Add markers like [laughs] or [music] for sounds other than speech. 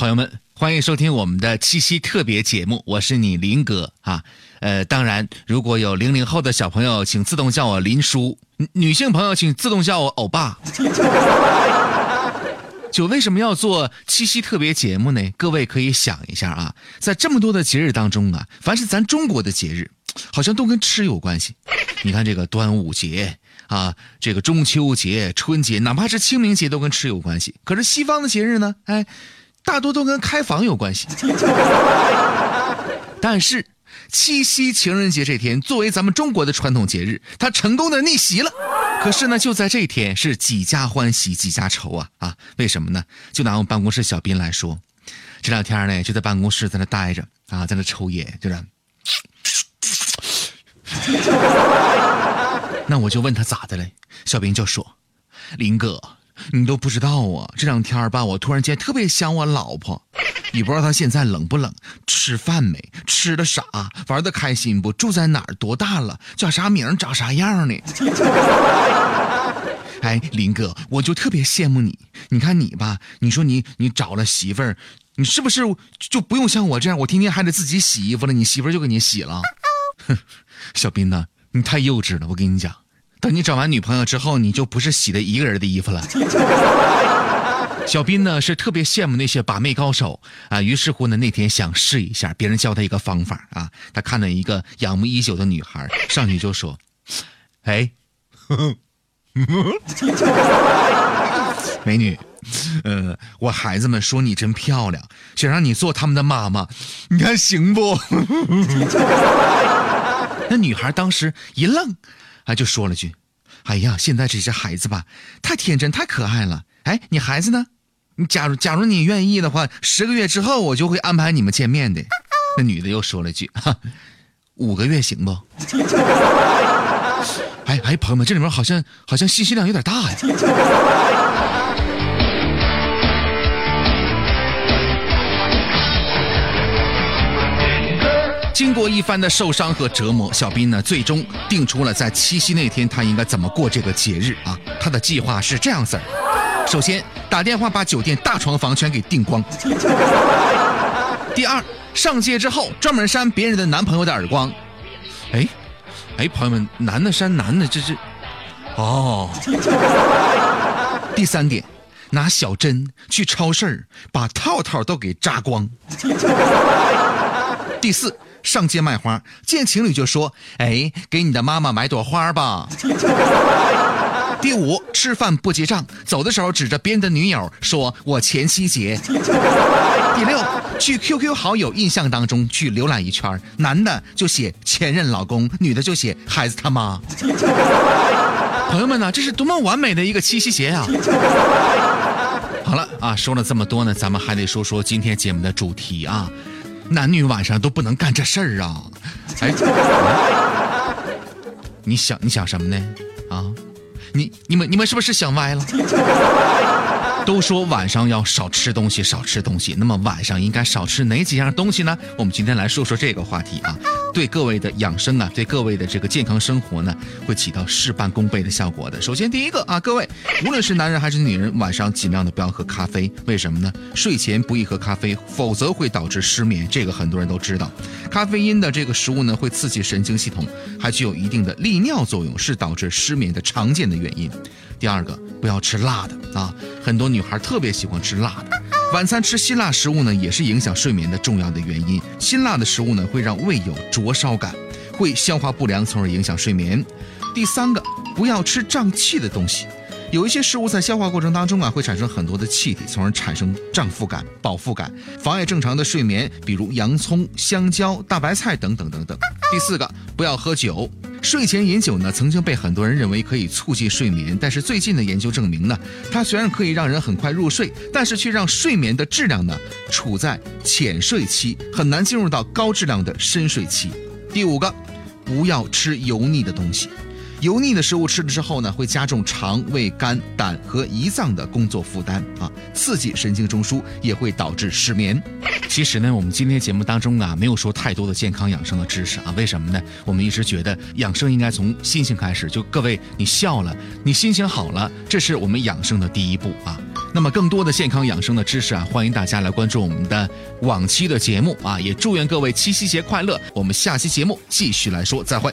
朋友们，欢迎收听我们的七夕特别节目，我是你林哥啊。呃，当然，如果有零零后的小朋友，请自动叫我林叔；女性朋友，请自动叫我欧巴。[laughs] 就为什么要做七夕特别节目呢？各位可以想一下啊，在这么多的节日当中啊，凡是咱中国的节日，好像都跟吃有关系。你看这个端午节啊，这个中秋节、春节，哪怕是清明节，都跟吃有关系。可是西方的节日呢，哎，大多都跟开房有关系。[laughs] 但是七夕情人节这天，作为咱们中国的传统节日，它成功的逆袭了。可是呢，就在这天是几家欢喜几家愁啊啊！为什么呢？就拿我们办公室小斌来说，这两天呢就在办公室在那待着啊，在那抽烟，就这。[laughs] 那我就问他咋的嘞？小斌就说：“林哥，你都不知道啊，这两天吧，我突然间特别想我老婆。”你不知道她现在冷不冷，吃饭没，吃的啥，玩的开心不，住在哪儿，多大了，叫啥名，长啥样呢？[laughs] 哎，林哥，我就特别羡慕你。你看你吧，你说你你找了媳妇儿，你是不是就不用像我这样，我天天还得自己洗衣服了，你媳妇儿就给你洗了？哼，[laughs] 小斌呐，你太幼稚了。我跟你讲，等你找完女朋友之后，你就不是洗的一个人的衣服了。[laughs] 小斌呢是特别羡慕那些把妹高手啊，于是乎呢那天想试一下，别人教他一个方法啊，他看到一个仰慕已久的女孩，上去就说：“哎，[laughs] 美女，呃，我孩子们说你真漂亮，想让你做他们的妈妈，你看行不？” [laughs] 那女孩当时一愣，啊，就说了句：“哎呀，现在这些孩子吧，太天真，太可爱了。哎，你孩子呢？”你假如假如你愿意的话，十个月之后我就会安排你们见面的。那女的又说了句：“哈，五个月行不？” [laughs] 哎哎，朋友们，这里面好像好像信息量有点大呀。经过一番的受伤和折磨，小斌呢最终定出了在七夕那天他应该怎么过这个节日啊。他的计划是这样子儿。首先打电话把酒店大床房全给订光。[laughs] 第二，上街之后专门扇别人的男朋友的耳光。哎，哎，朋友们，男的扇男的，这是哦。第三点，拿小针去超市把套套都给扎光。第四，上街卖花，见情侣就说：“哎，给你的妈妈买朵花吧。”第五，吃饭不结账，走的时候指着别人的女友说：“我前妻结。”第六，去 QQ 好友印象当中去浏览一圈，男的就写前任老公，女的就写孩子他妈。朋友们呢，这是多么完美的一个七夕节呀！好了啊，说了这么多呢，咱们还得说说今天节目的主题啊，男女晚上都不能干这事儿啊！哎，[laughs] 你想你想什么呢？啊？你、你们、你们是不是想歪了？都说晚上要少吃东西，少吃东西。那么晚上应该少吃哪几样东西呢？我们今天来说说这个话题啊。对各位的养生啊，对各位的这个健康生活呢，会起到事半功倍的效果的。首先，第一个啊，各位，无论是男人还是女人，晚上尽量的不要喝咖啡。为什么呢？睡前不宜喝咖啡，否则会导致失眠。这个很多人都知道。咖啡因的这个食物呢，会刺激神经系统，还具有一定的利尿作用，是导致失眠的常见的原因。第二个，不要吃辣的啊，很多女孩特别喜欢吃辣的。晚餐吃辛辣食物呢，也是影响睡眠的重要的原因。辛辣的食物呢，会让胃有灼烧感，会消化不良，从而影响睡眠。第三个，不要吃胀气的东西。有一些食物在消化过程当中啊，会产生很多的气体，从而产生胀腹感、饱腹感，妨碍正常的睡眠。比如洋葱、香蕉、大白菜等等等等。第四个，不要喝酒。睡前饮酒呢，曾经被很多人认为可以促进睡眠，但是最近的研究证明呢，它虽然可以让人很快入睡，但是却让睡眠的质量呢处在浅睡期，很难进入到高质量的深睡期。第五个，不要吃油腻的东西。油腻的食物吃了之后呢，会加重肠胃、肝、胆和胰脏的工作负担啊，刺激神经中枢，也会导致失眠。其实呢，我们今天节目当中啊，没有说太多的健康养生的知识啊，为什么呢？我们一直觉得养生应该从心情开始，就各位你笑了，你心情好了，这是我们养生的第一步啊。那么更多的健康养生的知识啊，欢迎大家来关注我们的往期的节目啊！也祝愿各位七夕节快乐！我们下期节目继续来说，再会。